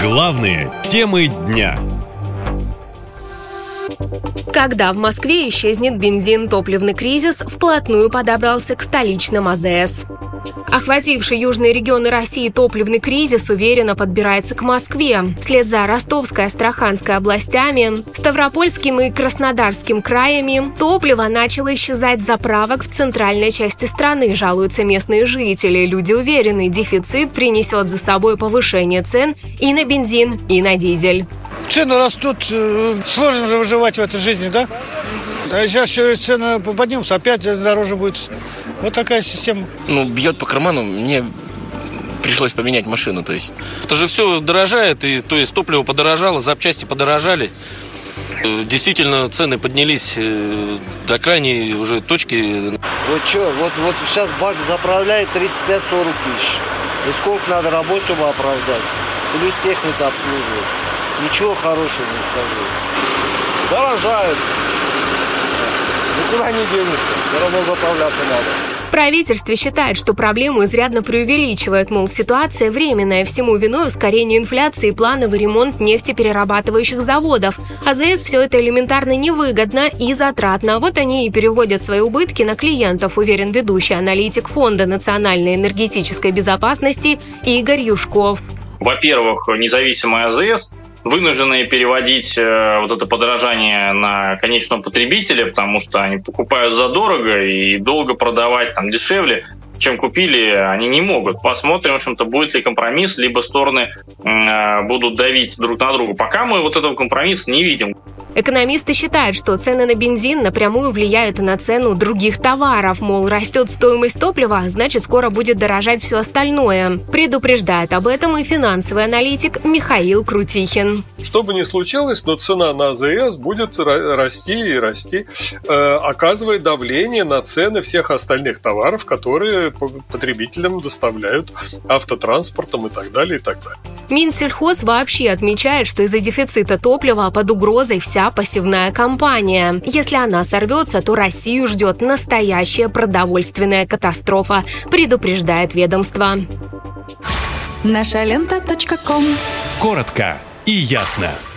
Главные темы дня. Когда в Москве исчезнет бензин, топливный кризис вплотную подобрался к столичным АЗС. Охвативший южные регионы России топливный кризис уверенно подбирается к Москве. Вслед за Ростовской, Астраханской областями, Ставропольским и Краснодарским краями топливо начало исчезать заправок в центральной части страны, жалуются местные жители. Люди уверены, дефицит принесет за собой повышение цен и на бензин, и на дизель. Цены растут, э, сложно же выживать в этой жизни, да? А сейчас еще цены поднимутся, опять дороже будет. Вот такая система. Ну, бьет по карману. Мне пришлось поменять машину, то есть. Это же все дорожает, и то есть топливо подорожало, запчасти подорожали. Э, Действительно, цены поднялись э, до крайней уже точки. Вот что, вот, вот сейчас бак заправляет 35-40 тысяч. И сколько надо рабочих, чтобы оправдать? Плюс техника обслуживать. Ничего хорошего не скажу. Дорожают. Никуда не денешься. Все равно заправляться надо. В правительстве считают, что проблему изрядно преувеличивают, мол, ситуация временная, всему виной ускорение инфляции и плановый ремонт нефтеперерабатывающих заводов. АЗС все это элементарно невыгодно и затратно. Вот они и переводят свои убытки на клиентов, уверен ведущий аналитик Фонда национальной энергетической безопасности Игорь Юшков. Во-первых, независимая АЗС вынуждены переводить э, вот это подорожание на конечного потребителя, потому что они покупают задорого и долго продавать там дешевле, чем купили, они не могут. Посмотрим, в общем-то, будет ли компромисс, либо стороны э, будут давить друг на друга. Пока мы вот этого компромисса не видим. Экономисты считают, что цены на бензин напрямую влияют на цену других товаров. Мол, растет стоимость топлива, значит скоро будет дорожать все остальное. Предупреждает об этом и финансовый аналитик Михаил Крутихин. Что бы ни случилось, но цена на АЗС будет ра- расти и расти, э, оказывая давление на цены всех остальных товаров, которые по- потребителям доставляют автотранспортом и так далее, и так далее. Минсельхоз вообще отмечает, что из-за дефицита топлива под угрозой вся посевная компания. Если она сорвется, то Россию ждет настоящая продовольственная катастрофа, предупреждает ведомство. Наша лента. Коротко и ясно.